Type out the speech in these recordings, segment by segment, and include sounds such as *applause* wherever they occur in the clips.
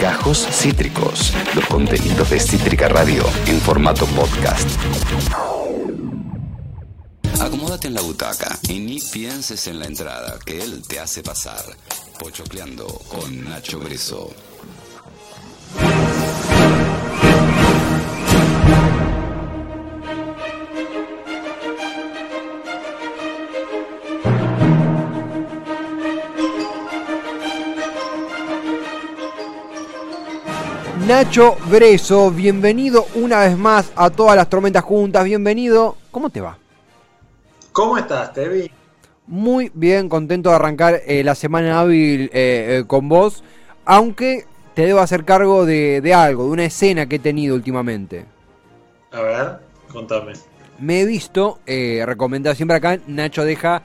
Gajos Cítricos, los contenidos de Cítrica Radio en formato podcast. Acomódate en la butaca y ni pienses en la entrada que él te hace pasar. Pochocleando con Nacho Breso. Nacho Breso, bienvenido una vez más a todas las tormentas juntas, bienvenido. ¿Cómo te va? ¿Cómo estás, Tevi? Muy bien, contento de arrancar eh, la semana hábil eh, eh, con vos, aunque te debo hacer cargo de, de algo, de una escena que he tenido últimamente. A ver, contame. Me he visto, eh, recomendado siempre acá, Nacho deja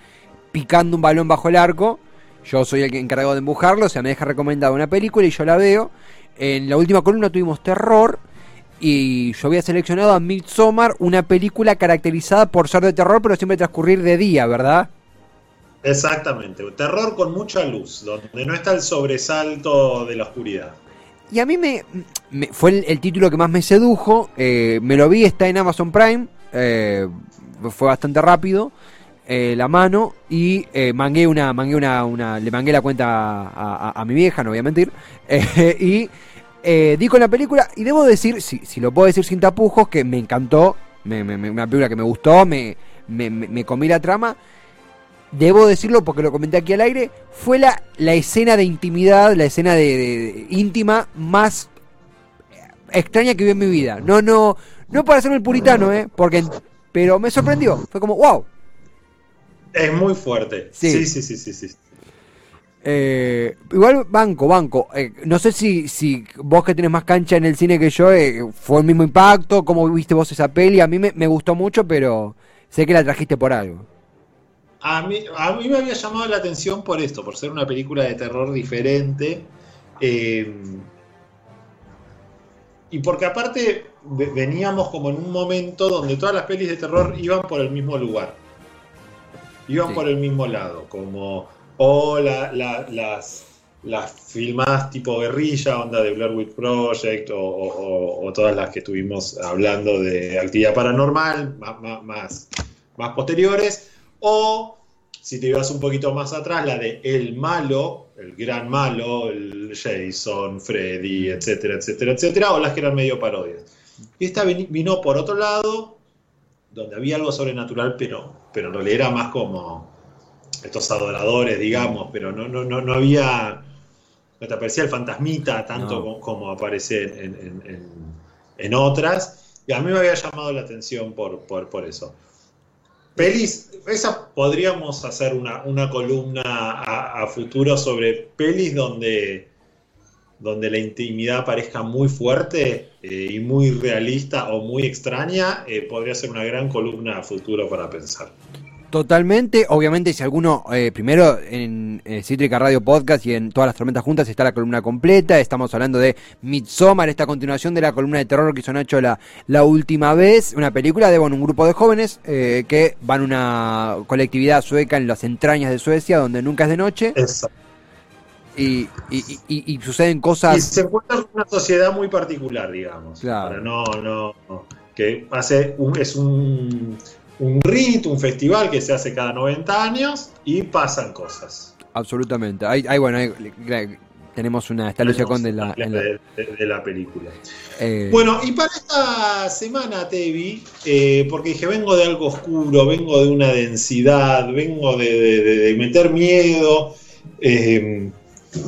picando un balón bajo el arco, yo soy el que encargado de empujarlo, o sea, me deja recomendado una película y yo la veo. En la última columna tuvimos terror y yo había seleccionado a Midsommar, una película caracterizada por ser de terror, pero siempre transcurrir de día, ¿verdad? Exactamente, terror con mucha luz, donde no está el sobresalto de la oscuridad. Y a mí me, me- fue el, el título que más me sedujo. eh, me lo vi, está en Amazon Prime. eh, fue bastante rápido. Eh, la mano. Y eh, mangué una, mangué una. Le mangué la cuenta a, mi vieja, no voy a mentir. *laughs* eh, y eh, di con la película. Y debo decir, si, si lo puedo decir sin tapujos, que me encantó. Me, una película que me gustó. Me, me, comí la trama. Debo decirlo porque lo comenté aquí al aire, fue la, la escena de intimidad, la escena de, íntima más extraña que vi en mi vida. No, no, no para ser el puritano, eh, porque, pero me sorprendió. Fue como, wow. Es muy fuerte. Sí. Sí, sí, sí, sí, sí. Eh, igual banco, banco. Eh, no sé si, si vos que tenés más cancha en el cine que yo, eh, fue el mismo impacto, cómo viste vos esa peli. A mí me, me gustó mucho, pero sé que la trajiste por algo. A mí, a mí me había llamado la atención por esto, por ser una película de terror diferente. y porque aparte ve- veníamos como en un momento donde todas las pelis de terror iban por el mismo lugar. Iban Sí. por el mismo lado, como o la- la- las, las filmadas tipo guerrilla, onda de Blair Witch Project, o, o- o- o todas las que estuvimos hablando de actividad paranormal, más, más, más, posteriores, o si te ibas un poquito más atrás, la de El Malo, el gran malo, el Jason, Freddy, etcétera, etcétera, etcétera, o las que eran medio parodias. Y esta vin- vino por otro lado, donde había algo sobrenatural, pero, pero en realidad era más como estos adoradores, digamos, pero no, no, no, no había, no te aparecía el fantasmita tanto No. como, como aparece en, en- en- en otras, y a mí me había llamado la atención por, por, por eso. Pelis, esa podríamos hacer una, una columna a, a futuro sobre pelis donde, donde la intimidad parezca muy fuerte eh, y muy realista o muy extraña, eh, podría ser una gran columna a futuro para pensar. Totalmente, obviamente si alguno, eh, primero en Cítrica Radio Podcast y en todas las tormentas juntas está la columna completa, estamos hablando de Midsommar, esta continuación de la columna de terror que hizo Nacho la, la última vez, una película de bueno, un grupo de jóvenes eh, que van a una colectividad sueca en las entrañas de Suecia donde nunca es de noche Eso. Y, y, y- y suceden Y cosas... se encuentra en una sociedad muy particular, digamos. Claro. No, no, no. que hace un- es un, un rito, un festival que se hace cada 90 años y pasan cosas. Absolutamente, hay, hay, bueno, hay- tenemos una, está Lucia Conde en la... en la- de, de- de la película. eh, Bueno, y para esta semana, Tevi, eh, porque dije, vengo de algo oscuro, vengo de una densidad, vengo de- de meter miedo. eh,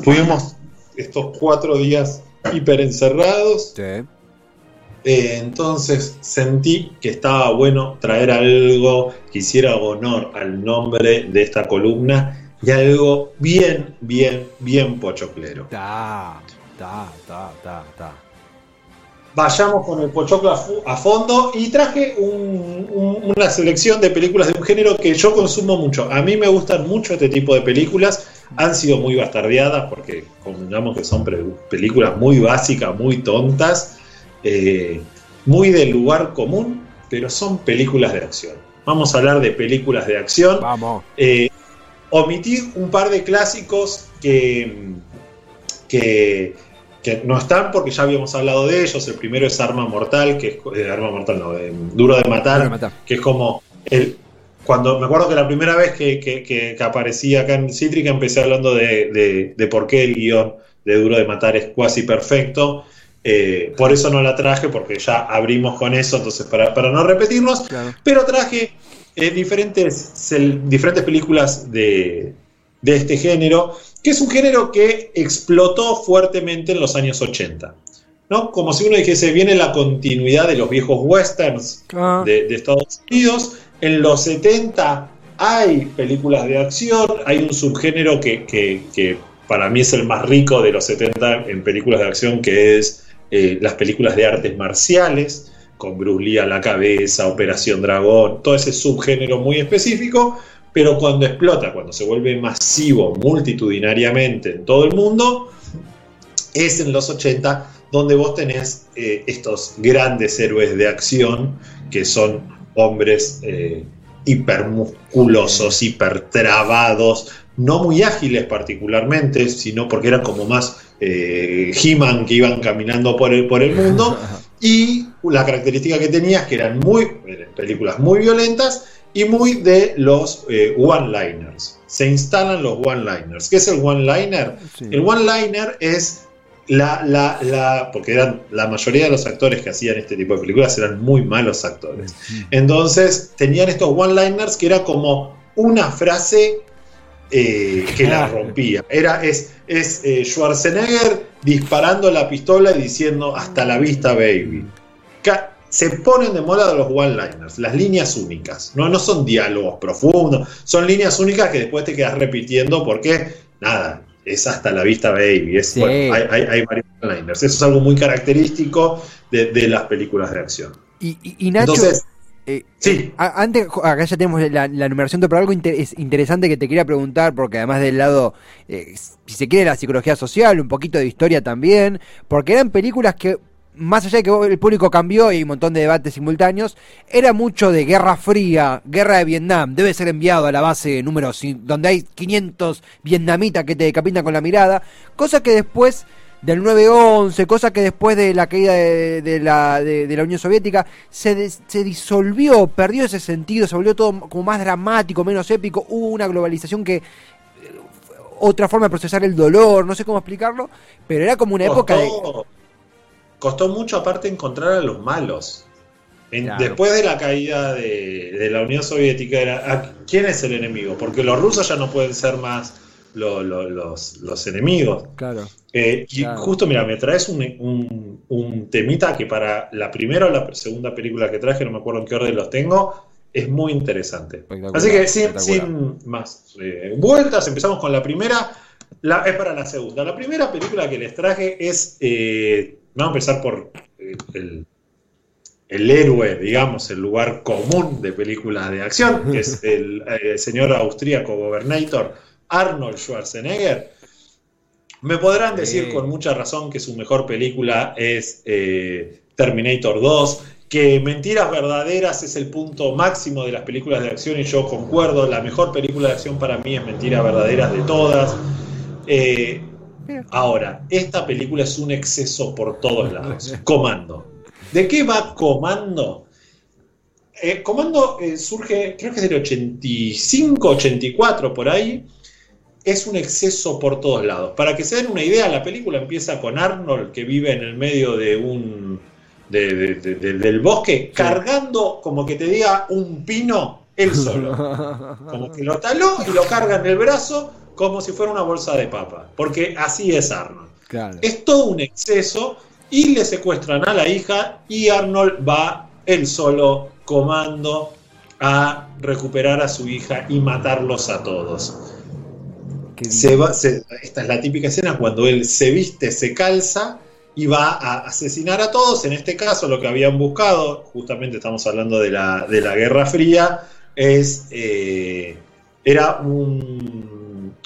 tuvimos estos cuatro días hiper encerrados. sí. Eh, entonces sentí que estaba bueno traer algo que hiciera honor al nombre de esta columna y algo bien, bien, bien pochoclero. Ta, ta, ta, ta, ta. Vayamos con el pochoclo a, fondo y traje un- un- una selección de películas de un género que yo consumo mucho. A mí me gustan mucho este tipo de películas. Han sido muy bastardeadas porque convengamos que son películas muy básicas, muy tontas, eh, muy del lugar común, pero son películas de acción. Vamos a hablar de películas de acción. Vamos. Eh, omití un par de clásicos que, que, que no están porque ya habíamos hablado de ellos. El primero es Arma Mortal, que es eh, Arma Mortal, no, Duro de Matar, Duro de Matar. que es como el cuando me acuerdo que la primera vez que, que- que- que aparecía acá en Cítrica empecé hablando de, de- de por qué el guion de Duro de Matar es cuasi perfecto. Eh, por eso no la traje, porque ya abrimos con eso, entonces para, para no repetirnos. Claro. Pero traje eh, diferentes, diferentes películas de, de este género, que es un género que explotó fuertemente en los años 80. ¿no? Como si uno dijese, viene la continuidad de los viejos westerns Ah, de, de Estados Unidos. En los 70 hay películas de acción, hay un subgénero que, para mí es el más rico de los 70 en películas de acción, que es eh, las películas de artes marciales, con Bruce Lee a la cabeza, Operación Dragón, todo ese subgénero muy específico, pero cuando explota, cuando se vuelve masivo multitudinariamente en todo el mundo, es en los 80 donde vos tenés eh, estos grandes héroes de acción que son hombres eh, hipermusculosos, hipertrabados, no muy ágiles particularmente, sino porque eran como más eh, He-Man que iban caminando por el, por el mundo. *laughs* Y la característica que tenía es que eran muy eran películas muy violentas y muy de los eh, one-liners. Se instalan los one-liners. ¿Qué es el one-liner? sí. El one-liner es la, la, la. Porque eran la mayoría de los actores que hacían este tipo de películas eran muy malos actores. Entonces tenían estos one-liners que era como una frase eh, que la rompía. Era, es es eh, Schwarzenegger disparando la pistola y diciendo hasta la vista, baby. Ca- se ponen de moda los one-liners, las líneas únicas. No, no son diálogos profundos, son líneas únicas que después te quedas repitiendo porque, nada, es hasta la vista, baby. Es, Sí. bueno, hay, hay- hay varios one-liners. Eso es algo muy característico de, de las películas de acción. Y, y- y Nacho, Entonces, eh, sí. eh, a- antes, acá ya tenemos la, la numeración, pero algo inter- es interesante que te quería preguntar, porque además del lado, eh, si se quiere, la psicología social, un poquito de historia también, porque eran películas que, más allá de que el público cambió y un montón de debates simultáneos, era mucho de Guerra Fría, Guerra de Vietnam, debe ser enviado a la base número donde hay 500 vietnamitas que te decapitan con la mirada, cosa que después del 9-11, cosa que después de la caída de, la, de, de la Unión Soviética se, se disolvió, perdió ese sentido, se volvió todo como más dramático, menos épico, hubo una globalización que... eh, Otra forma de procesar el dolor, no sé cómo explicarlo, pero era como una época de... costó, mucho aparte encontrar a los malos. En- Claro. Después de la caída de, de la Unión Soviética, era, ¿a ¿quién es el enemigo? Porque los rusos ya no pueden ser más lo- lo- los, los enemigos. Claro. Eh, y Claro. justo, mira, me traes un, un- un temita que para la primera o la segunda película que traje, no me acuerdo en qué orden los tengo, es muy interesante. Así que sin, más eh, vueltas, empezamos con la primera. La, es para la segunda. La primera película que les traje es. eh, vamos a empezar por eh, el, el héroe, digamos, el lugar común de películas de acción, que es *laughs* el eh, señor austríaco Gobernator Arnold Schwarzenegger. Me podrán decir Sí. con mucha razón que su mejor película es eh, Terminator 2, que Mentiras Verdaderas es el punto máximo de las películas de acción y yo concuerdo, la mejor película de acción para mí es Mentiras Verdaderas de todas. Eh. Ahora, esta película es un exceso por todos lados. Comando. ¿De qué va Comando? Eh, Comando eh, surge, creo que es del 85, 84, por ahí. Es un exceso por todos lados. Para que se den una idea, la película empieza con Arnold que vive en el medio de un. de- de- de- de- del bosque, cargando, como que te diga, un pino él solo. *laughs* Como que lo taló y lo carga en el brazo como si fuera una bolsa de papa. Porque así es Arnold. Claro. Es todo un exceso y le secuestran a la hija y Arnold va él solo comando a recuperar a su hija y matarlos a todos. Qué Se va- se- esta es la típica escena cuando él se viste, se calza y va a asesinar a todos. En este caso lo que habían buscado, justamente estamos hablando de la, de la Guerra Fría, es eh, era un,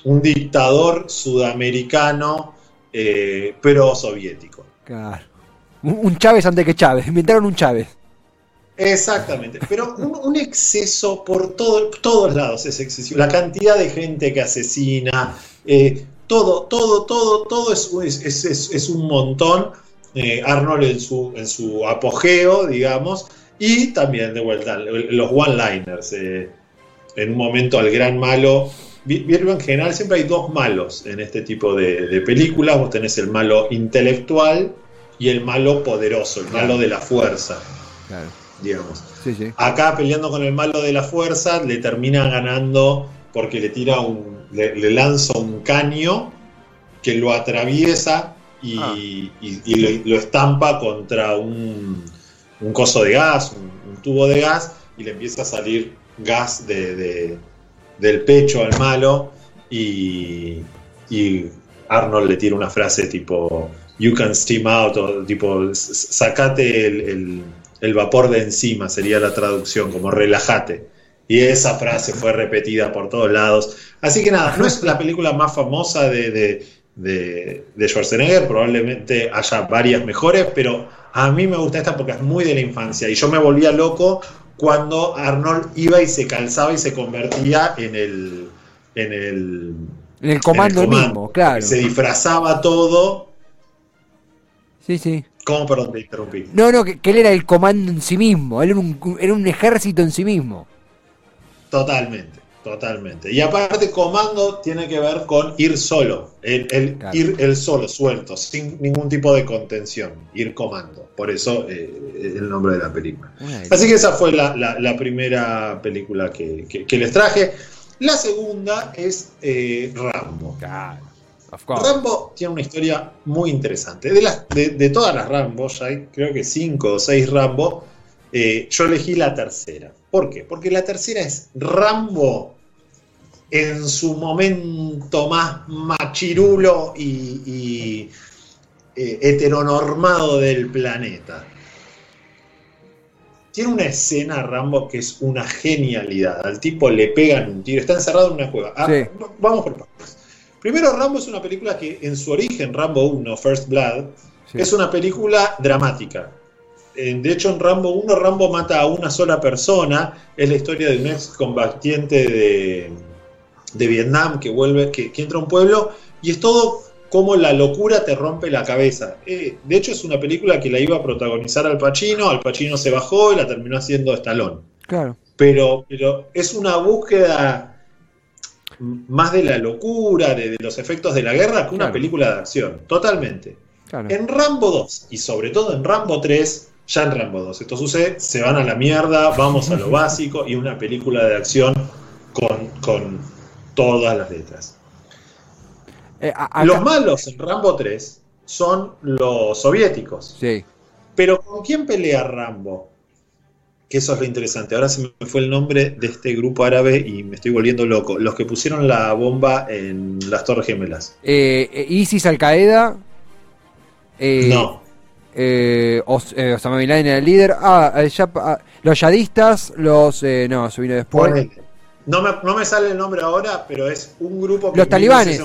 un dictador sudamericano eh, pro soviético. Claro. Un, un Chávez antes que Chávez. Inventaron un Chávez. Exactamente, pero un, un exceso por todo- todos lados es excesivo. La cantidad de gente que asesina, eh, todo, todo, todo, todo es, es, es, es un montón. Eh, Arnold en su, en su apogeo, digamos, y también de vuelta los one-liners. Eh, en un momento al gran malo. En general siempre hay dos malos en este tipo de, de, películas. Vos tenés el malo intelectual y el malo poderoso, el malo de la fuerza. Claro. Digamos. Sí, sí. Acá peleando con el malo de la fuerza, le termina ganando porque le tira un. le, le lanza un caño que lo atraviesa y, Ah. y- y lo, lo estampa contra un, un coso de gas, un, un tubo de gas, y le empieza a salir gas de, de- del pecho al malo. Y, Arnold le tira una frase tipo: You can steam out, o tipo: "S- Sacate el, el- el vapor de encima, sería la traducción, como relájate. Y esa frase fue repetida por todos lados. Así que nada, no es la película más famosa de, de, de- de Schwarzenegger, probablemente haya varias mejores, pero a mí me gusta esta porque es muy de la infancia. Y yo me volvía loco cuando Arnold iba y se calzaba y se convertía en el. En el, En el comando, en el mismo, claro. Se disfrazaba todo. Sí, sí. ¿Cómo, perdón, te interrumpí? No, no, que, que él era el comando en sí mismo. Él era un, era un ejército en sí mismo. Totalmente, totalmente. Y aparte, comando tiene que ver con ir solo, el, el Claro. ir el solo, suelto, sin ningún tipo de contención, ir comando. Por eso eh, el nombre de la película. Así que esa fue la, la- la primera película que, que- que les traje. La segunda es eh, Rambo. Claro. Rambo tiene una historia muy interesante. De, las, de, de todas las Rambo, ya hay creo que cinco o seis Rambo, eh, yo elegí la tercera. ¿Por qué? Porque la tercera es Rambo en su momento más machirulo y, y, eh, heteronormado del planeta. Tiene una escena Rambo que es una genialidad. Al tipo le pegan un tiro, está encerrado en una cueva. Ah, Sí. Vamos por partes. Primero, Rambo es una película que en su origen, Rambo 1, First Blood, Sí. es una película dramática. Eh, De hecho, en Rambo 1, Rambo mata a una sola persona. Es la historia de un ex combatiente de, de Vietnam que vuelve, que, que entra a un pueblo y es todo como la locura te rompe la cabeza. Eh, de hecho, es una película que la iba a protagonizar Al Pacino. Al Pacino se bajó y la terminó haciendo Stallone Claro. pero, pero es una búsqueda más de la locura, de, de los efectos de la guerra, que una Claro. película de acción, totalmente. claro. En Rambo 2 y sobre todo en Rambo 3, ya en Rambo 2, esto sucede, se van a la mierda, vamos a lo *laughs* básico y una película de acción con, con todas las letras. Eh, acá- Los malos en Rambo 3 son los soviéticos. Sí. Pero ¿con quién pelea Rambo? Que eso es lo interesante. Ahora se me fue el nombre de este grupo árabe y me estoy volviendo loco. Los que pusieron la bomba en las Torres Gemelas. Eh, eh, ISIS, Al Qaeda. Eh, no. Eh, Os- Osama Bin Laden era el líder. Ah, ya- ah, los yadistas, los. eh, no, se vino después. ponele. No me, no me sale el nombre ahora, pero es un grupo que Los talibanes.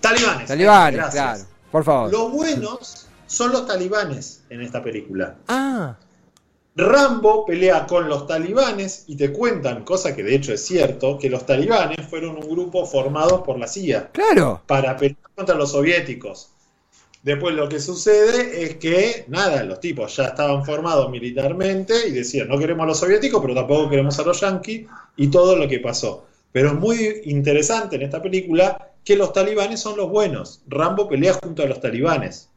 Talibanes. Talibanes, gracias. claro. Por favor. Los buenos son los talibanes en esta película. Ah, Rambo pelea con los talibanes y te cuentan, cosa que de hecho es cierto, que los talibanes fueron un grupo formado por la CIA. claro. para pelear contra los soviéticos. Después lo que sucede es que, nada, los tipos ya estaban formados militarmente y decían, no queremos a los soviéticos, pero tampoco queremos a los yanquis, y todo lo que pasó. Pero es muy interesante en esta película que los talibanes son los buenos. Rambo pelea junto a los talibanes.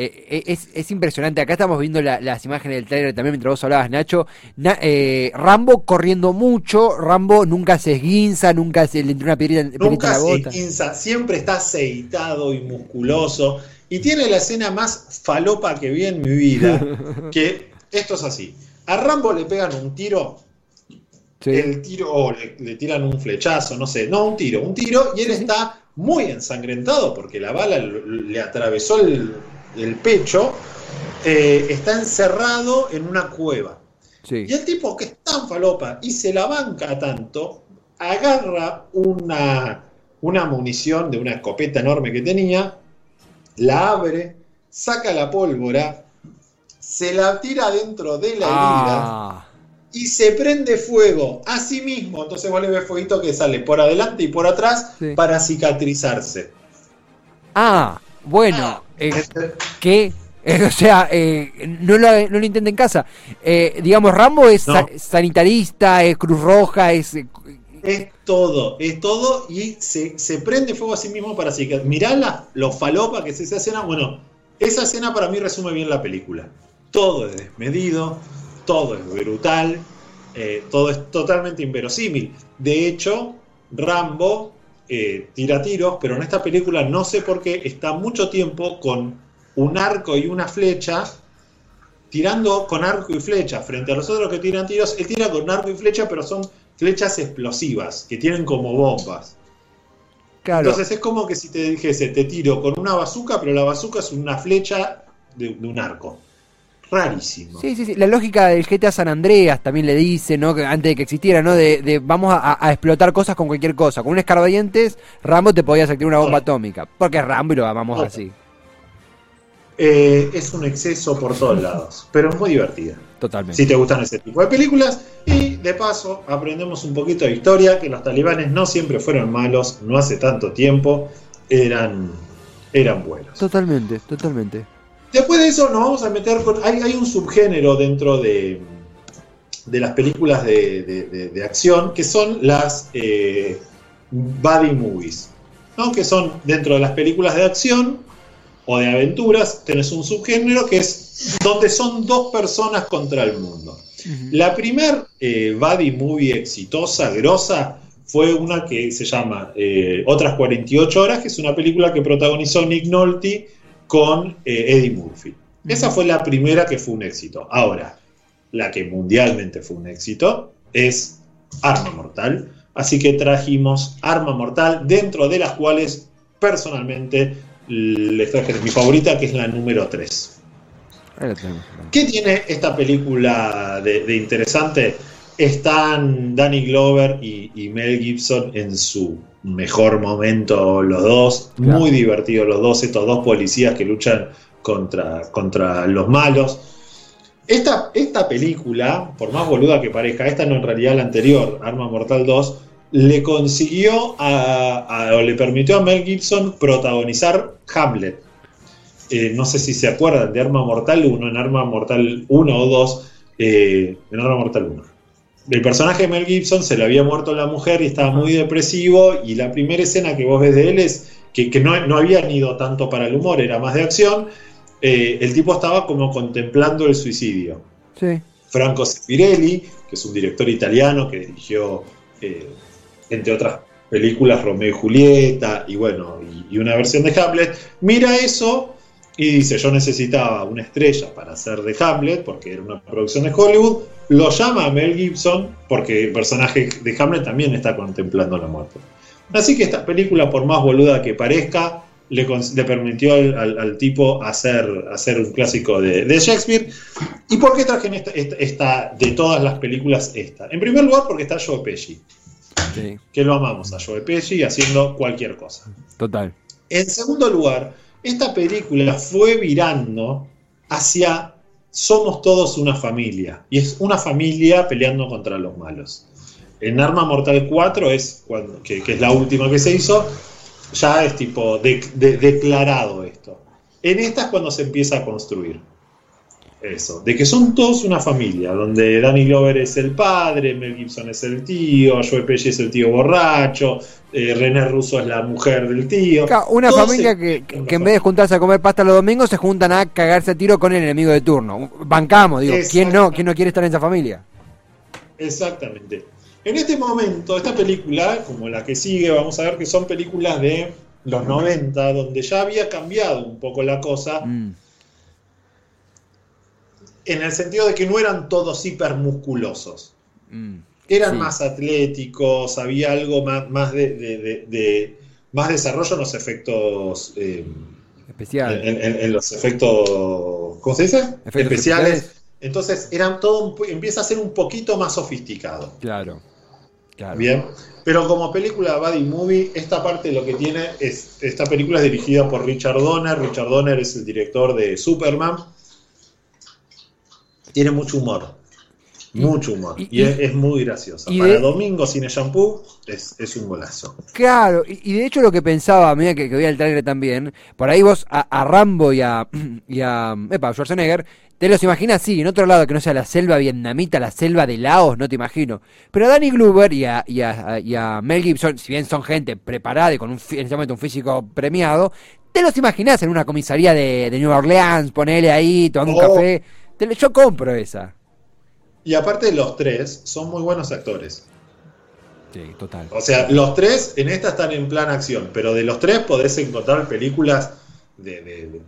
Eh, eh, es, es impresionante. Acá estamos viendo la- las imágenes del trailer también mientras vos hablabas, Nacho. Na- eh, Rambo corriendo mucho. Rambo nunca se esguinza, nunca se le entra una piedrita, Nunca la se bota. esguinza, siempre está aceitado y musculoso. Y tiene la escena más falopa que vi en mi vida. *laughs* Que esto es así. A Rambo le pegan un tiro Sí. el tiro, o le, le tiran un flechazo, no sé, no, un tiro, un tiro, y él está muy ensangrentado porque la bala le atravesó el, el pecho, eh, está encerrado en una cueva. Sí. Y el tipo que es tan falopa y se la banca tanto, agarra una, una munición de una escopeta enorme que tenía, la abre, saca la pólvora, se la tira dentro de la herida Ah, y se prende fuego a sí mismo. Entonces vos le ves fueguito que sale por adelante y por atrás Sí. para cicatrizarse. Ah, bueno. Eh, Este- ¿Qué? Eh, *laughs* o sea, eh, no, lo, no lo intenten en casa. Eh, digamos, Rambo es No. sa- sanitarista, es Cruz Roja, es... eh, Es todo, es todo y se, se prende fuego a sí mismo para cicatrizar. Mirá la, lo falopa que es esa escena. Bueno, esa escena para mí resume bien la película. Todo es desmedido, todo es brutal, eh, todo es totalmente inverosímil. De hecho, Rambo eh, tira tiros, pero en esta película no sé por qué está mucho tiempo con un arco y una flecha tirando con arco y flecha frente a los otros que tiran tiros. Él tira con arco y flecha, pero son flechas explosivas que tienen como bombas. claro. Entonces es como que si te dijese, te tiro con una bazuca, pero la bazuca es una flecha de, de un arco. Rarísimo. Sí, sí, sí. La lógica del GTA San Andreas también le dice, ¿no? Que antes de que existiera, ¿no? De, de vamos a, a explotar cosas con cualquier cosa. Con un escarbadientes, Rambo te podías activar una bomba atómica. Porque es Rambo y lo amamos así. Eh, es un exceso por todos lados, pero es muy divertida. Totalmente. Si te gustan ese tipo de películas. Y de paso, aprendemos un poquito de historia, que los talibanes no siempre fueron malos, no hace tanto tiempo, eran, eran buenos. Totalmente, totalmente. Después de eso nos vamos a meter con... Hay, hay un subgénero dentro de, de las películas de, de- de- de acción que son las eh, buddy movies, ¿no? que son dentro de las películas de acción o de aventuras, tenés un subgénero que es donde son dos personas contra el mundo. La primer eh, buddy movie exitosa, grosa, fue una que se llama eh, Otras 48 horas, que es una película que protagonizó Nick Nolte con eh, Eddie Murphy. Esa fue la primera que fue un éxito. Ahora, la que mundialmente fue un éxito es Arma Mortal. Así que trajimos Arma Mortal, dentro de las cuales personalmente les traje mi favorita, que es la número 3. Ahí lo tenemos. ¿Qué tiene esta película de, de interesante? Están Danny Glover y, y Mel Gibson en su mejor momento, los dos. Claro. Muy divertidos los dos, estos dos policías que luchan contra, contra los malos. Esta, esta película, por más boluda que parezca, esta no en realidad la anterior, Arma Mortal 2, le consiguió a, a- o le permitió a Mel Gibson protagonizar Hamlet. Eh, no sé si se acuerdan de Arma Mortal 1, en Arma Mortal 1 o 2, eh, en Arma Mortal 1. El personaje de Mel Gibson se le había muerto la mujer y estaba muy depresivo y la primera escena que vos ves de él es que, que no, no habían ido tanto para el humor, era más de acción. Eh, el tipo estaba como contemplando el suicidio. Sí. Franco Sefirelli, que es un director italiano que dirigió, eh, entre otras películas, Romeo y Julieta, y bueno, y, y una versión de Hamlet, mira eso y dice, yo necesitaba una estrella para hacer de Hamlet, porque era una producción de Hollywood, lo llama a Mel Gibson, porque el personaje de Hamlet también está contemplando la muerte. Así que esta película, por más boluda que parezca, le, permitió al, al- al tipo hacer, hacer un clásico de, de Shakespeare. ¿Y por qué traje esta, esta- esta- de todas las películas esta? En primer lugar, porque está Joe Pesci, Sí. que lo amamos a Joe Pesci haciendo cualquier cosa. Total. En segundo lugar, esta película fue virando hacia somos todos una familia. Y es una familia peleando contra los malos. En Arma Mortal 4 es cuando, que, es la última que se hizo, ya es tipo de- de- declarado esto. En esta es cuando se empieza a construir. Eso, de que son todos una familia, donde Danny Glover es el padre, Mel Gibson es el tío, Joe Pesci es el tío borracho, eh, René Russo es la mujer del tío. Una Todos familia se- que, que- que en vez de juntarse a comer pasta los domingos se juntan a cagarse a tiro con el enemigo de turno. Bancamos, digo, ¿quién no, quién no quiere estar en esa familia? Exactamente. En este momento, esta película, como la que sigue, vamos a ver que son películas de los 90, donde ya había cambiado un poco la cosa, Mm, en el sentido de que no eran todos hipermusculosos. mm. Eran Sí. más atléticos, había algo más, más de, de- de- de- más desarrollo en los efectos eh, Especial. en, en- en los efectos ¿cómo se dice? Efectos especiales. especiales. Entonces eran todo empieza a ser un poquito más sofisticado. Claro. Claro. Bien, pero como película Buddy Movie, esta parte lo que tiene es, esta película es dirigida por Richard Donner, Richard Donner es el director de Superman, tiene mucho humor, Mucho humor. y- Y, es, es muy graciosa. Para de- domingo sin el shampoo es, es un golazo. Claro, y, y de hecho lo que pensaba, a medida que, que veía el trailer también, por ahí vos a, a Rambo y a, *clears throat* y a epa, Schwarzenegger, te los imaginas así, en otro lado que no sea la selva vietnamita, la selva de Laos, no te imagino. Pero a Danny Glover y a, y a- y a Mel Gibson, si bien son gente preparada y con un, en ese momento un físico premiado, te los imaginás en una comisaría de, de New Orleans, ponele ahí, tomando un café. Te yo compro esa. Y aparte los tres son muy buenos actores. Sí, total. O sea, los tres en esta están en plan acción, pero de los tres podés encontrar películas de, de- de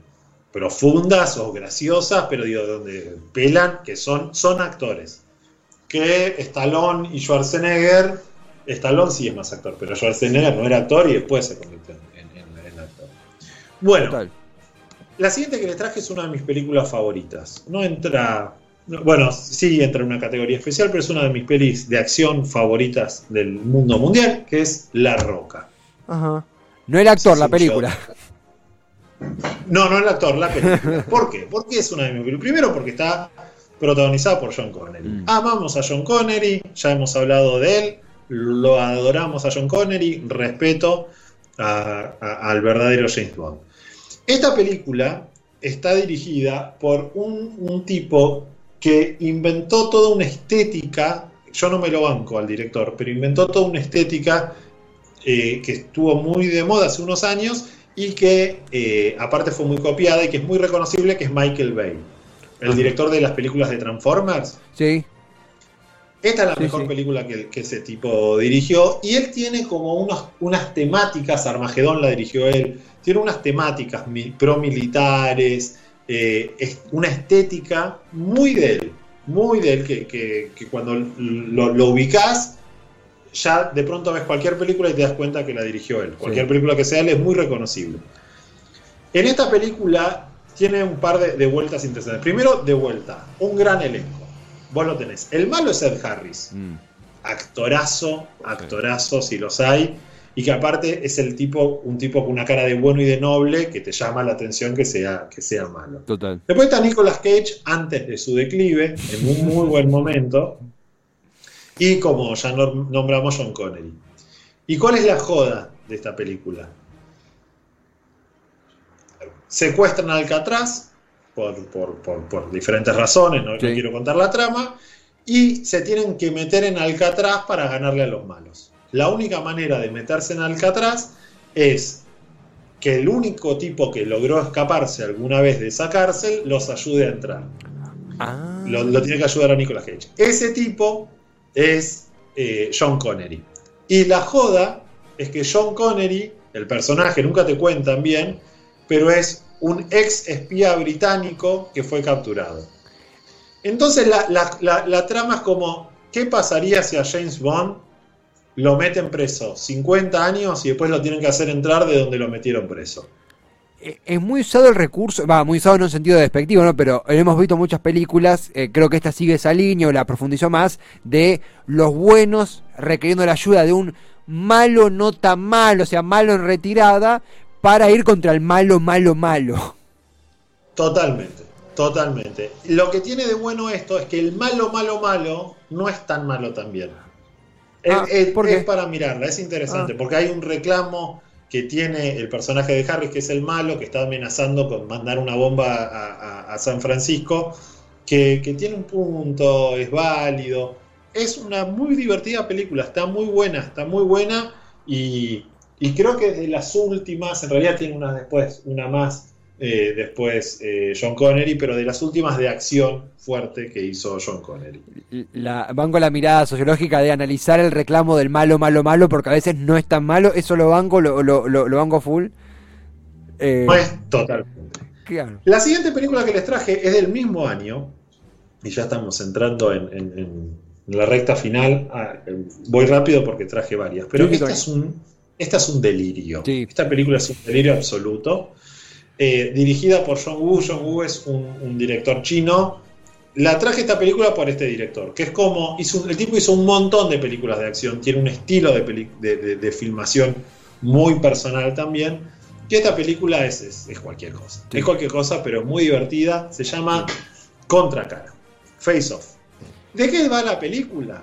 profundas o graciosas, pero digo, donde pelan, que son, son actores. Que Stallone y Schwarzenegger, Stallone sí es más actor, pero Schwarzenegger no era actor y después se convirtió en, en- en actor. Bueno, Total. La siguiente que les traje es una de mis películas favoritas. No entra. no- bueno, sí entra en una categoría especial, pero es una de mis pelis de acción favoritas del mundo mundial, que es La Roca. Ajá. No el actor, Sí, la película. *laughs* No, no el actor, la película. ¿Por qué? Porque es una de mis películas. Primero porque está protagonizada por John Connery. Mm. Amamos a John Connery, ya hemos hablado de él, lo adoramos a John Connery, respeto a- a- al verdadero James Bond. Esta película está dirigida por un, un tipo que inventó toda una estética, yo no me lo banco al director, pero inventó toda una estética eh, que estuvo muy de moda hace unos años y que eh, aparte fue muy copiada y que es muy reconocible, que es Michael Bay, el Ajá. director de las películas de Transformers. Sí. Esta es la Sí, mejor sí. película que, que ese tipo dirigió y él tiene como unos- unas temáticas, Armagedón la dirigió él, tiene unas temáticas mi- pro-militares, eh, es una estética muy de él, muy de él, que, que- que cuando lo, lo ubicás, ya de pronto ves cualquier película y te das cuenta que la dirigió él. Cualquier Sí. película que sea él es muy reconocible. En esta película tiene un par de, de vueltas interesantes. Primero, de vuelta, un gran elenco. Vos lo tenés. El malo es Ed Harris Mm. actorazo, actorazo si los hay, y que aparte es el tipo, un tipo con una cara de bueno y de noble que te llama la atención que sea, que sea malo. Total. Después está Nicolas Cage antes de su declive, en un muy buen momento, y como ya nom- nombramos John Connery. ¿Y cuál es la joda de esta película? Secuestran a Alcatraz por, por- por- por diferentes razones, no, quiero contar la trama, y se tienen que meter en Alcatraz para ganarle a los malos. La única manera de meterse en Alcatraz es que el único tipo que logró escaparse alguna vez de esa cárcel los ayude a entrar. Ah. Lo, lo tiene que ayudar a Nicolas Cage. Ese tipo es eh, John Connery. Y la joda es que John Connery, el personaje, nunca te cuentan bien, pero es un ex espía británico que fue capturado. Entonces la, la- la- la trama es como, ¿qué pasaría si a James Bond lo meten preso 50 años y después lo tienen que hacer entrar de donde lo metieron preso? Eh, Es muy usado el recurso, va, muy usado en un sentido despectivo, ¿no? Pero hemos visto muchas películas, eh, creo que esta sigue esa línea o la profundizó más, de los buenos requiriendo la ayuda de un malo no tan malo, o sea, malo en retirada, para ir contra el malo, malo, malo. Totalmente, totalmente. Lo que tiene de bueno esto es que el malo, malo, malo no es tan malo también. Es, Ah, es- para mirarla, es interesante, Ah. porque hay un reclamo que tiene el personaje de Harris, que es el malo, que está amenazando con mandar una bomba a, a- a San Francisco, que, que tiene un punto, es válido. Es una muy divertida película, está muy buena, está muy buena y, y creo que de las últimas, en realidad tiene una después, una más eh, después eh, John Connery, pero de las últimas de acción fuerte que hizo John Connery. La, banco la mirada sociológica de analizar el reclamo del malo, malo, malo, porque a veces no es tan malo, eso lo banco, lo, lo, lo, lo banco full. Eh, No es totalmente. claro. La siguiente película que les traje es del mismo año, y ya estamos entrando en, en- en la recta final. Ah, eh, voy rápido porque traje varias, pero Sí, esta, es un, esta es un delirio. Sí. Esta película es un delirio absoluto. Eh, dirigida por John Woo. John Woo es un, un director chino. La traje esta película por este director, que es como, hizo el tipo hizo un montón de películas de acción, tiene un estilo de, peli- de- de- de filmación muy personal también, que esta película es, es- es cualquier cosa. Sí. Es cualquier cosa, pero muy divertida. Se llama Contracara, Face Off. ¿De qué va la película?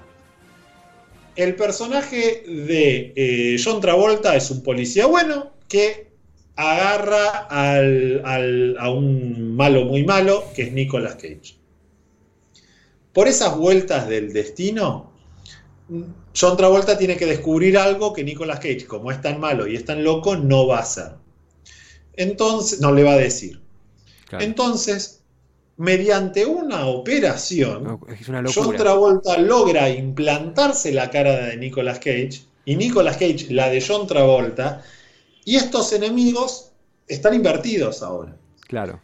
El personaje de eh, John Travolta es un policía bueno que agarra al, al, a un malo muy malo, que es Nicolas Cage. Por esas vueltas del destino, John Travolta tiene que descubrir algo que Nicolas Cage, como es tan malo y es tan loco, no va a hacer. Entonces, no le va a decir. Claro. Entonces, mediante una operación, una John Travolta logra implantarse la cara de Nicolas Cage y Nicolas Cage la de John Travolta, y estos enemigos están invertidos ahora. Claro.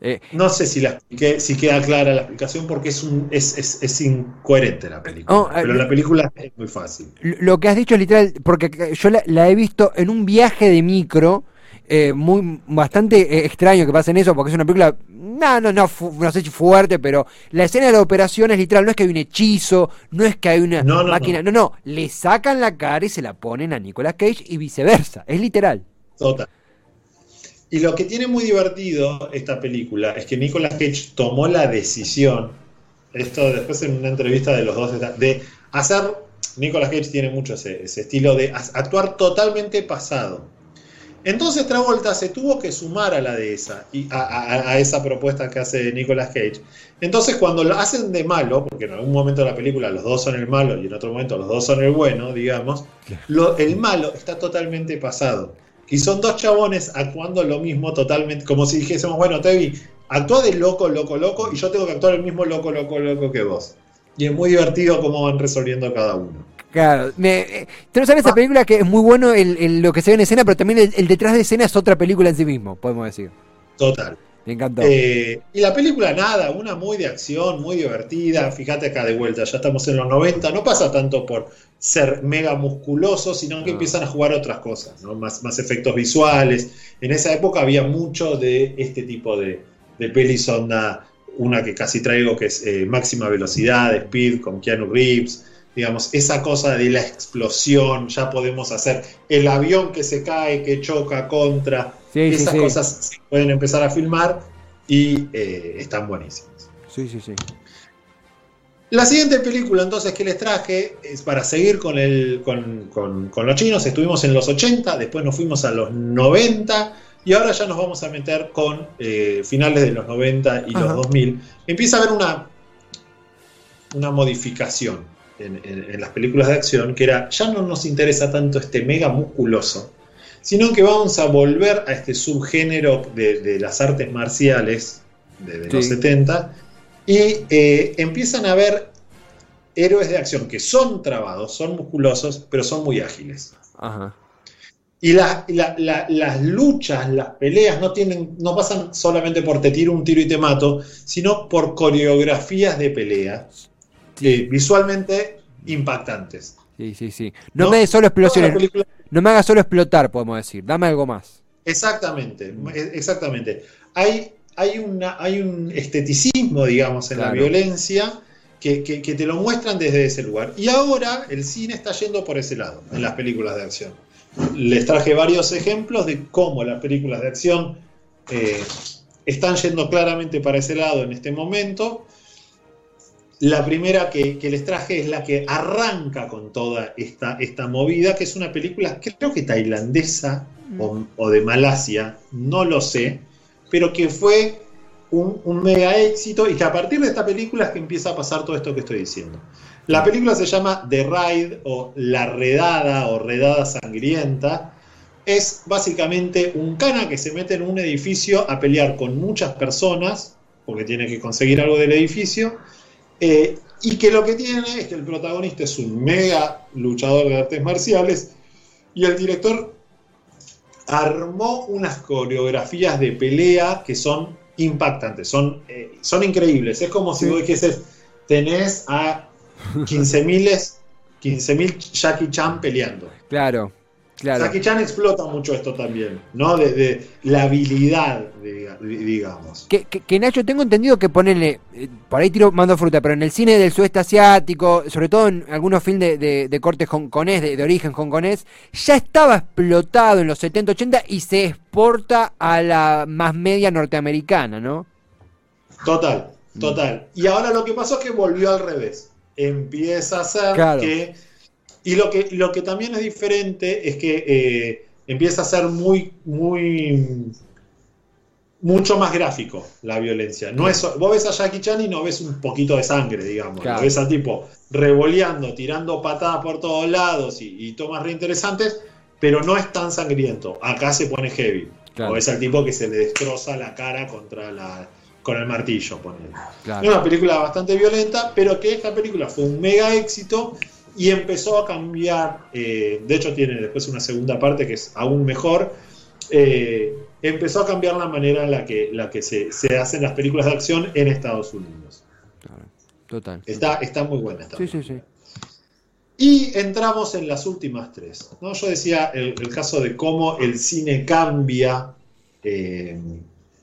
Eh, no sé si, la si queda clara la explicación porque es, un, es, es, es incoherente la película. Oh, pero eh, la película es muy fácil. Lo que has dicho es literal, porque yo la, la he visto en un viaje de micro. Eh, muy bastante eh, extraño que pasen eso porque es una película no no no no sé si fuerte pero la escena de la operación es literal no es que hay un hechizo no es que hay una No, no, máquina no. no le sacan la cara y se la ponen a Nicolas Cage y viceversa es literal Total. Y lo que tiene muy divertido esta película es que Nicolas Cage tomó la decisión, esto después en una entrevista de los dos, de hacer, Nicolas Cage tiene mucho ese, ese estilo de actuar totalmente pasado. Entonces Travolta se tuvo que sumar a la de esa, y a, a, a, esa propuesta que hace Nicolas Cage. Entonces cuando lo hacen de malo, porque en algún momento de la película los dos son el malo y en otro momento los dos son el bueno, digamos, lo, el malo está totalmente pasado. Y son dos chabones actuando lo mismo totalmente, como si dijésemos, bueno, Tevi, actúa de loco, loco, loco, y yo tengo que actuar el mismo loco, loco, loco que vos. Y es muy divertido cómo van resolviendo cada uno. Claro, me, eh, tú no sabes esa película que es muy bueno el, el, lo que se ve en escena, pero también el, el, detrás de escena es otra película en sí mismo, podemos decir. Total. Me encantó. Eh, y la película, nada, una muy de acción, muy divertida. Fíjate acá de vuelta, ya estamos en los 90. No pasa tanto por ser mega musculoso, sino que no. empiezan a jugar otras cosas, ¿no? más, más efectos visuales. En esa época había mucho de este tipo de, de pelis, onda, una que casi traigo que es eh, Máxima Velocidad, Speed, con Keanu Reeves digamos, esa cosa de la explosión, ya podemos hacer el avión que se cae, que choca contra, sí, esas sí, sí. cosas se pueden empezar a filmar y eh, están buenísimas. Sí, sí, sí. La siguiente película entonces que les traje es para seguir con, el, con, con, con, los chinos, estuvimos en los 80, después nos fuimos a los 90 y ahora ya nos vamos a meter con eh, finales de los 90 y Ajá. los 2000. Empieza a haber una, una modificación en, en, en, las películas de acción, que era, ya no nos interesa tanto este mega musculoso, sino que vamos a volver a este subgénero de, de las artes marciales de, de sí. los 70, y eh, empiezan a ver héroes de acción que son trabados, son musculosos, pero son muy ágiles. Ajá. Y la, la, la, las luchas, las peleas no, tienen, no pasan solamente por te tiro un tiro y te mato, sino por coreografías de pelea eh, visualmente impactantes. Sí, sí, sí. No, no me des solo explosiones. Película... No me hagas solo explotar, podemos decir. Dame algo más. Exactamente, exactamente. Hay, hay, una, hay un esteticismo, digamos, en claro. la violencia que, que, que, te lo muestran desde ese lugar. Y ahora el cine está yendo por ese lado, en las películas de acción. Les traje varios ejemplos de cómo las películas de acción eh, están yendo claramente para ese lado en este momento. La primera que, que, les traje es la que arranca con toda esta, esta movida, que es una película, creo que tailandesa mm. o, o, de Malasia, no lo sé, pero que fue un, un, mega éxito y que a partir de esta película es que empieza a pasar todo esto que estoy diciendo. La película se llama The Raid o La Redada o Redada Sangrienta. Es básicamente un cana que se mete en un edificio a pelear con muchas personas, porque tiene que conseguir algo del edificio, eh, y que lo que tiene es que el protagonista es un mega luchador de artes marciales y el director armó unas coreografías de pelea que son impactantes, son, eh, son increíbles. Es como si vos dijeses, tenés a 15.000 15 Jackie Chan peleando. Claro, claro. Jackie Chan explota mucho esto también, ¿no? De, de la habilidad, de, digamos. Que, que, que, Nacho, tengo entendido que ponerle, eh, por ahí tiro mando fruta, pero en el cine del sudeste asiático, sobre todo en algunos films de, corte hongkonés, de, de, origen hongkonés, ya estaba explotado en los 70, 80 y se exporta a la más media norteamericana, ¿no? Total. Total. Y ahora lo que pasó es que volvió al revés. Empieza a ser Claro. que. Y lo que, lo que también es diferente es que eh, empieza a ser muy, muy. mucho más gráfico la violencia. No es, vos ves a Jackie Chan y no ves un poquito de sangre, digamos. Claro. Ves al tipo revoleando, tirando patadas por todos lados y, y tomas reinteresantes, pero no es tan sangriento. Acá se pone heavy. Claro. O ves al tipo que se le destroza la cara contra la, con el martillo, ponele. Claro. Es una película bastante violenta, pero que esta película fue un mega éxito y empezó a cambiar. eh, de hecho, tiene después una segunda parte que es aún mejor. eh, empezó a cambiar la manera en la que, la que se, se hacen las películas de acción en Estados Unidos. Total. Está, está muy buena esta Sí, sí, sí. y entramos en las últimas tres. ¿no? Yo decía el, el caso de cómo el cine cambia, eh,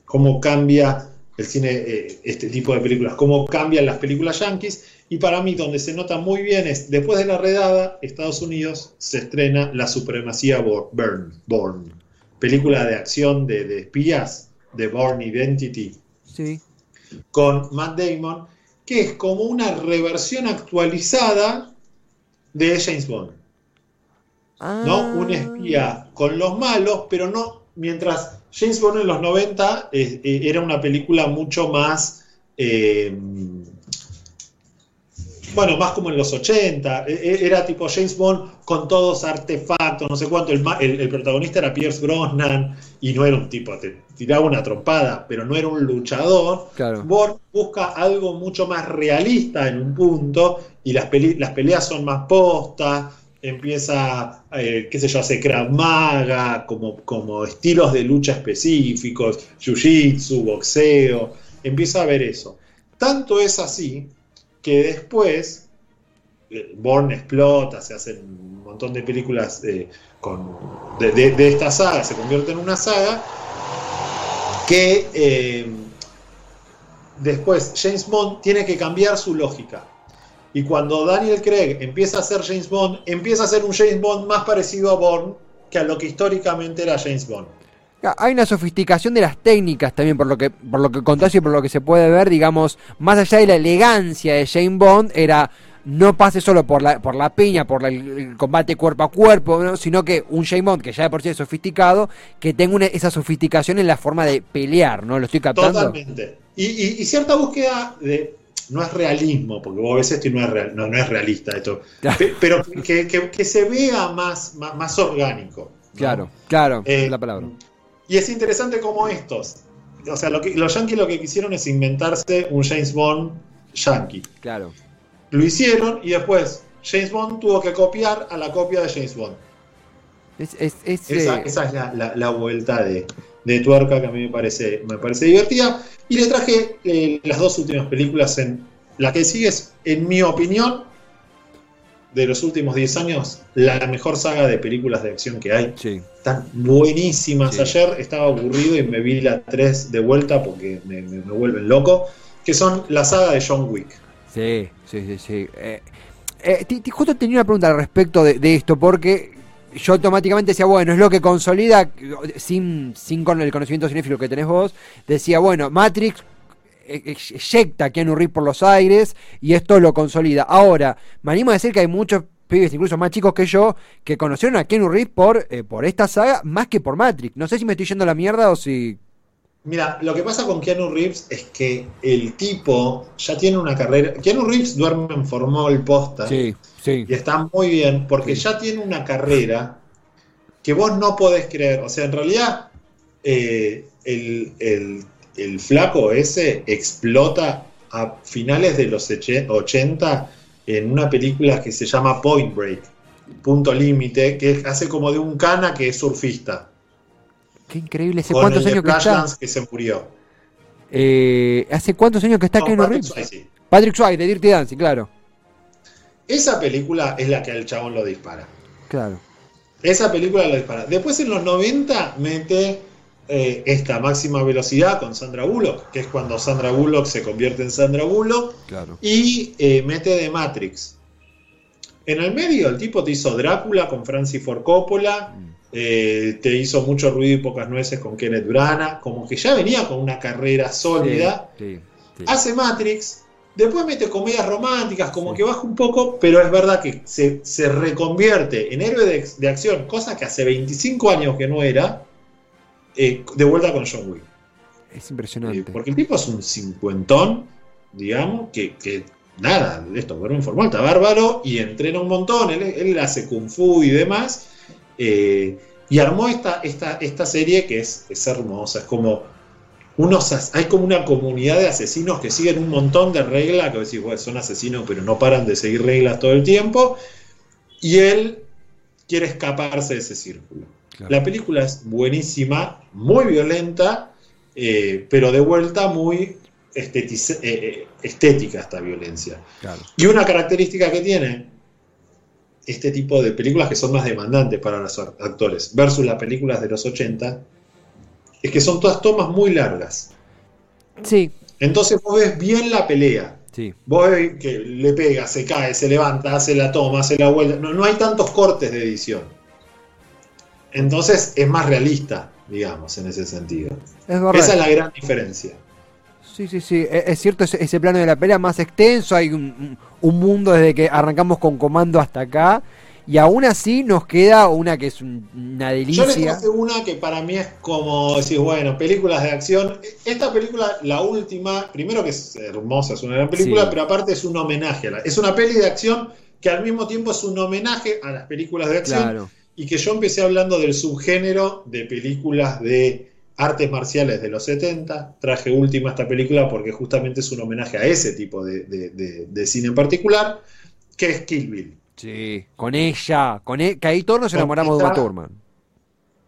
cómo cambia el cine, este tipo de películas, cómo cambian las películas yankees. Y para mí, donde se nota muy bien es, después de la redada, Estados Unidos se estrena La Supremacía Bo- Bourne, Bourne, película de acción de, de espías, de Bourne Identity, Sí. con Matt Damon, que es como una reversión actualizada de James Bond. ¿no? Ah. Un espía con los malos, pero no. Mientras James Bond en los 90 eh, eh, era una película mucho más. eh, bueno, más como en los 80. eh, eh, Era tipo James Bond con todos artefactos, no sé cuánto. El, ma- el- el protagonista era Pierce Brosnan y no era un tipo, te tiraba una trompada, pero no era un luchador. Claro. Bourne busca algo mucho más realista en un punto y las peleas son más postas, empieza, eh, qué sé yo, hace Krav Maga, como, como estilos de lucha específicos, Jiu-Jitsu, boxeo, empieza a ver eso. Tanto es así que después eh, Bourne explota, se hacen un montón de películas eh, de- de esta saga, se convierte en una saga que eh, después James Bond tiene que cambiar su lógica. Y cuando Daniel Craig empieza a ser James Bond, empieza a ser un James Bond más parecido a Bourne que a lo que históricamente era James Bond. Hay una sofisticación de las técnicas también, por lo que por lo que contás y por lo que se puede ver, digamos, más allá de la elegancia de Jane Bond, era no pase solo por la, por la piña, por la- el, combate cuerpo a cuerpo, ¿no? sino que un Jane Bond que ya de por sí es sofisticado, que tenga una- esa sofisticación en la forma de pelear, ¿no? ¿Lo estoy captando? Totalmente. Y, y- y cierta búsqueda de. No es realismo, porque vos ves esto y no es, real- no, no es realista esto. Claro. Pe- Pero que, que- que se vea más, más, más orgánico. ¿no? Claro, claro, Eh, es la palabra. Y es interesante como estos. O sea, lo que, los yankees lo que quisieron es inventarse un James Bond yankee. Claro. Lo hicieron y después James Bond tuvo que copiar a la copia de James Bond. Es, es, es, Esa, eh, esa es la, la- la vuelta de, de tuerca que a mí me parece, me parece divertida. Y le traje eh, las dos últimas películas en. La que sigue es, en mi opinión, de los últimos 10 años, la mejor saga de películas de acción que hay. sí. Están buenísimas. Sí. Ayer estaba aburrido y me vi la 3 de vuelta porque me, me- me vuelven loco. Que son la saga de John Wick. Sí, sí, sí, sí. Eh, eh, justo tenía una pregunta al respecto de, de esto, porque yo automáticamente decía, bueno, es lo que consolida, sin, sin con el conocimiento cinéfilo que tenés vos, decía, bueno, Matrix eyecta a Keanu Reeves por los aires y esto lo consolida. Ahora, me animo a decir que hay muchos pibes, incluso más chicos que yo, que conocieron a Keanu Reeves por, eh, por esta saga más que por Matrix. No sé si me estoy yendo a la mierda o si... Mira, lo que pasa con Keanu Reeves es que el tipo ya tiene una carrera. Keanu Reeves duerme en formol posta. Sí, sí. Y está muy bien porque Sí. ya tiene una carrera que vos no podés creer. O sea, en realidad, eh, el, el- el flaco ese explota a finales de los eche- 80 en una película que se llama Point Break, Punto Límite, que hace como de un cana que es surfista. Qué increíble. ¿Hace cuántos años que está? Que se murió. Eh, ¿Hace cuántos años que está No, Keanu Patrick Reeves? Swayze. Patrick Swayze, de Dirty Dancing, claro. Esa película es la que al chabón lo dispara. Claro. Esa película lo dispara. Después en los 90 mete eh, esta máxima velocidad con Sandra Bullock, que es cuando Sandra Bullock se convierte en Sandra Bullock, Claro. y eh, mete de Matrix. En el medio el tipo te hizo Drácula con Francis Ford Coppola, eh, te hizo mucho ruido y pocas nueces con Kenneth Branagh, como que ya venía con una carrera sólida. Sí, sí. Sí. hace Matrix, después mete comedias románticas, como que baja un poco, pero es verdad que se, se reconvierte en héroe de, de acción, cosa que hace 25 años que no era, eh, de vuelta con John Wick. Es Eh, impresionante. porque el tipo es un cincuentón, digamos, que, que nada, esto, por un formal está bárbaro y entrena un montón, él, él hace kung fu y demás, eh, y armó esta, esta, esta serie que es, es hermosa, es como unos, hay como una comunidad de asesinos que siguen un montón de reglas, que decís, bueno, son asesinos, pero no paran de seguir reglas todo el tiempo, y él quiere escaparse de ese círculo. Claro. La película es buenísima, muy violenta, eh, pero de vuelta muy eh, eh, estética esta violencia. Claro. Y una característica que tiene este tipo de películas que son más demandantes para los act- actores versus las películas de los 80 es que son todas tomas muy largas. Sí, Entonces vos ves bien la pelea. sí. Vos ves que le pega, se cae, se levanta, hace la toma, hace la vuelta. No, no hay tantos cortes de edición. Entonces es más realista, digamos, en ese sentido. Es. Esa es la gran diferencia. Sí, sí, sí. E- Es, cierto ese, plano de la pelea más extenso. Hay un, un- un mundo desde que arrancamos con comando hasta acá. Y aún así nos queda una que es un- una Yo les delicia. traje una que para mí es como decir, bueno, películas de acción. Esta película, la última, primero que es hermosa, es una gran película, Sí. pero aparte es un homenaje. A la, es una peli de acción que al mismo tiempo es un homenaje a las películas de acción. Claro. Y que yo empecé hablando del subgénero de películas de artes marciales de los 70. Traje última esta película porque justamente es un homenaje a ese tipo de, de- de- de cine en particular, que es Kill Bill. Sí, con ella. Con e- que ahí todos nos enamoramos de Uma esta-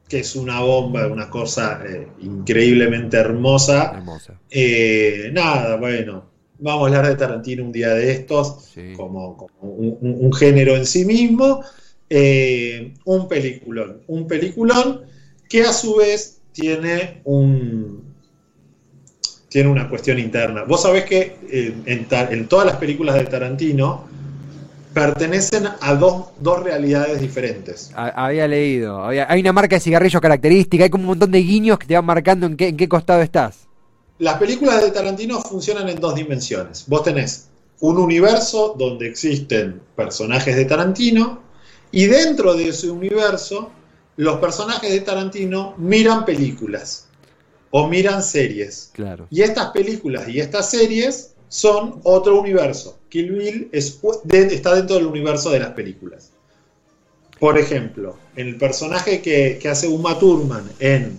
que es una bomba, una cosa eh, increíblemente hermosa. Hermosa. Eh, nada, bueno, vamos a hablar de Tarantino un día de estos, Sí. como, como un, un- un género en sí mismo. Eh, un peliculón, un peliculón que a su vez tiene un tiene una cuestión interna. Vos sabés que eh, en, todas las películas de Tarantino pertenecen a dos, dos realidades diferentes. Ha- Había leído. había- hay una marca de cigarrillo característica. Hay como un montón de guiños que te van marcando en qué, en qué costado estás. Las películas de Tarantino funcionan en dos dimensiones. Vos tenés un universo donde existen personajes de Tarantino y dentro de ese universo los personajes de Tarantino miran películas o miran series. Claro. Y estas películas y estas series son otro universo. Kill Bill es- está dentro del universo de las películas. Por ejemplo, el personaje que, que hace Uma Thurman en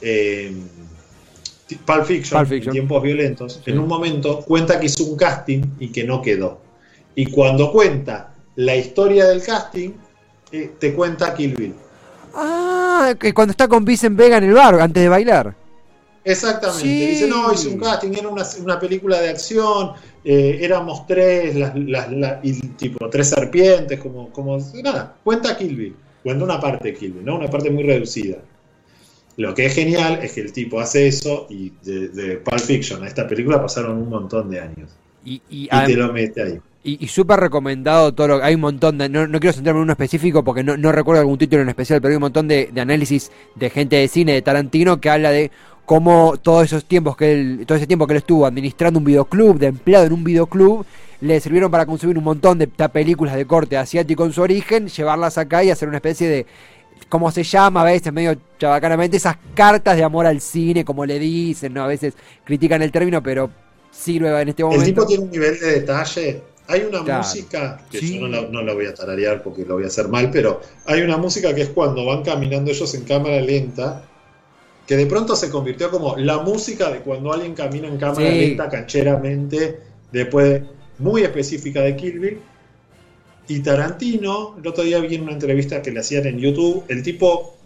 eh, Pulp Fiction, Pulp Fiction. en Tiempos Violentos, Sí. en un momento cuenta que hizo un casting y que no quedó. Y cuando cuenta la historia del casting, eh, te cuenta Kill Bill. Ah, que cuando está con Vincent Vega en el bar antes de bailar. Exactamente. Sí. Dice, no, hice un casting, era una, una película de acción, eh, éramos tres, las, las- la- y tipo tres serpientes, como, como nada, cuenta Kill Bill, cuenta una parte de Kill Bill, ¿no? Una parte muy reducida. Lo que es genial es que el tipo hace eso y de, de Pulp Fiction a esta película pasaron un montón de años. Y, y, Y adem- te lo mete ahí. Y- y súper recomendado todo lo Hay un montón de. No, no quiero centrarme en uno específico porque no, no recuerdo algún título en especial, pero hay un montón de, de análisis de gente de cine de Tarantino que habla de cómo todos esos tiempos que él, todo ese tiempo que él estuvo administrando un videoclub, de empleado en un videoclub, le sirvieron para consumir un montón de películas de corte asiático en su origen, llevarlas acá y hacer una especie de ¿cómo se llama? A veces medio chabacanamente, esas cartas de amor al cine, como le dicen, ¿no? A veces critican el término, pero sirve en este El momento. tipo tiene un nivel de detalle. Hay una Claro. música, que Sí. yo no la, no la voy a tararear porque lo voy a hacer mal, pero hay una música que es cuando van caminando ellos en cámara lenta, que de pronto se convirtió como la música de cuando alguien camina en cámara Sí. lenta cancheramente, después de- muy específica de Kill Bill. Y Tarantino, el otro día vi en una entrevista que le hacían en YouTube, el tipo,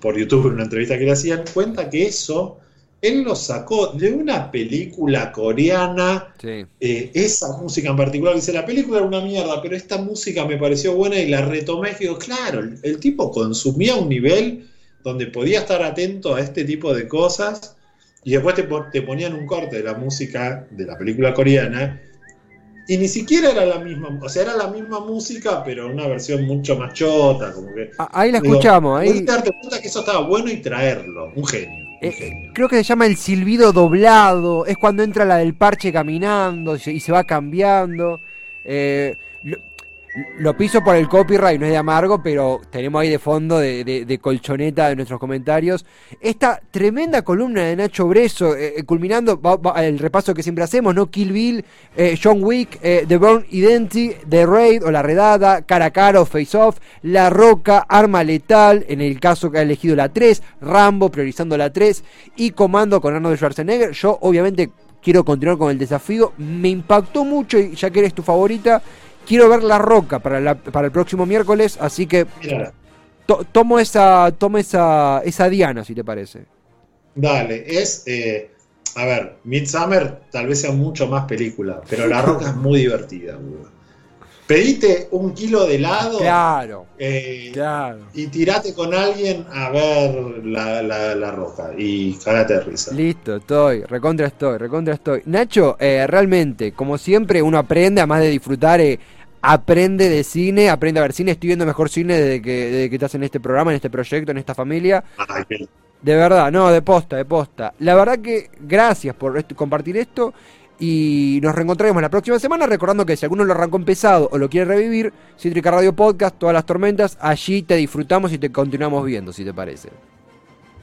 por YouTube, en una entrevista que le hacían, cuenta que eso él lo sacó de una película coreana Sí. eh, esa música en particular, dice, la película era una mierda, pero esta música me pareció buena y la retomé y digo, claro, el, el tipo consumía un nivel donde podía estar atento a este tipo de cosas y después te, pon- te ponían un corte de la música de la película coreana y ni siquiera era la misma, o sea, era la misma música, pero una versión mucho más chota, como que... Ah, Ahí la digo, escuchamos, ahí. pudiste darte cuenta que eso estaba bueno y traerlo, un genio. Eh, creo que se llama el silbido doblado. Es cuando entra la del parche caminando y se, y se va cambiando. Eh, lo, piso por el copyright, no es de amargo, pero tenemos ahí de fondo, de, de- de colchoneta de nuestros comentarios, esta tremenda columna de Nacho Breso, eh, eh, culminando va- el repaso que siempre hacemos, ¿no? Kill Bill, eh, John Wick, The Born Identity, The Raid o La Redada, Cara a Cara o Face Off, La Roca, Arma Letal, en el caso que ha elegido la 3, Rambo priorizando la 3 y Comando con Arnold Schwarzenegger. Yo obviamente quiero continuar con el desafío, me impactó mucho y ya que eres tu favorita, quiero ver La Roca para, la- para el próximo miércoles, así que to- tomo esa tomo esa, esa diana, si te parece. dale, es. eh, a ver, Midsummer tal vez sea mucho más película, pero La Roca es muy divertida, boludo. Pedite un kilo de helado Claro, eh, claro. y tirate con alguien a ver la, la, la roca y cagate de risa. Listo, estoy, recontra estoy, recontra estoy. Nacho, eh, realmente, como siempre, uno aprende, además de disfrutar, eh, aprende de cine, aprende a ver cine. Estoy viendo mejor cine desde que, desde que estás en este programa, en este proyecto, en esta familia. Ay, qué- De verdad, no, de posta, de posta. La verdad que gracias por compartir esto. Y nos reencontraremos la próxima semana. Recordando que si alguno lo arrancó empezado o lo quiere revivir, Cítrica Radio Podcast, todas las tormentas, allí te disfrutamos y te continuamos viendo, si te parece.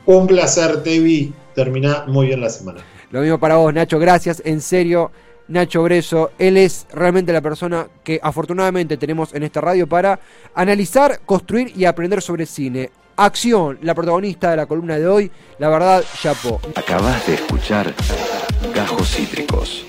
Un placer, Tevi. Termina muy bien la semana. Lo mismo para vos, Nacho, gracias. En serio, Nacho Breso, él es realmente la persona que afortunadamente tenemos en esta radio para analizar, construir y aprender sobre cine. Acción, la protagonista de la columna de hoy, la verdad, chapó. Acabas de escuchar Gajos Cítricos.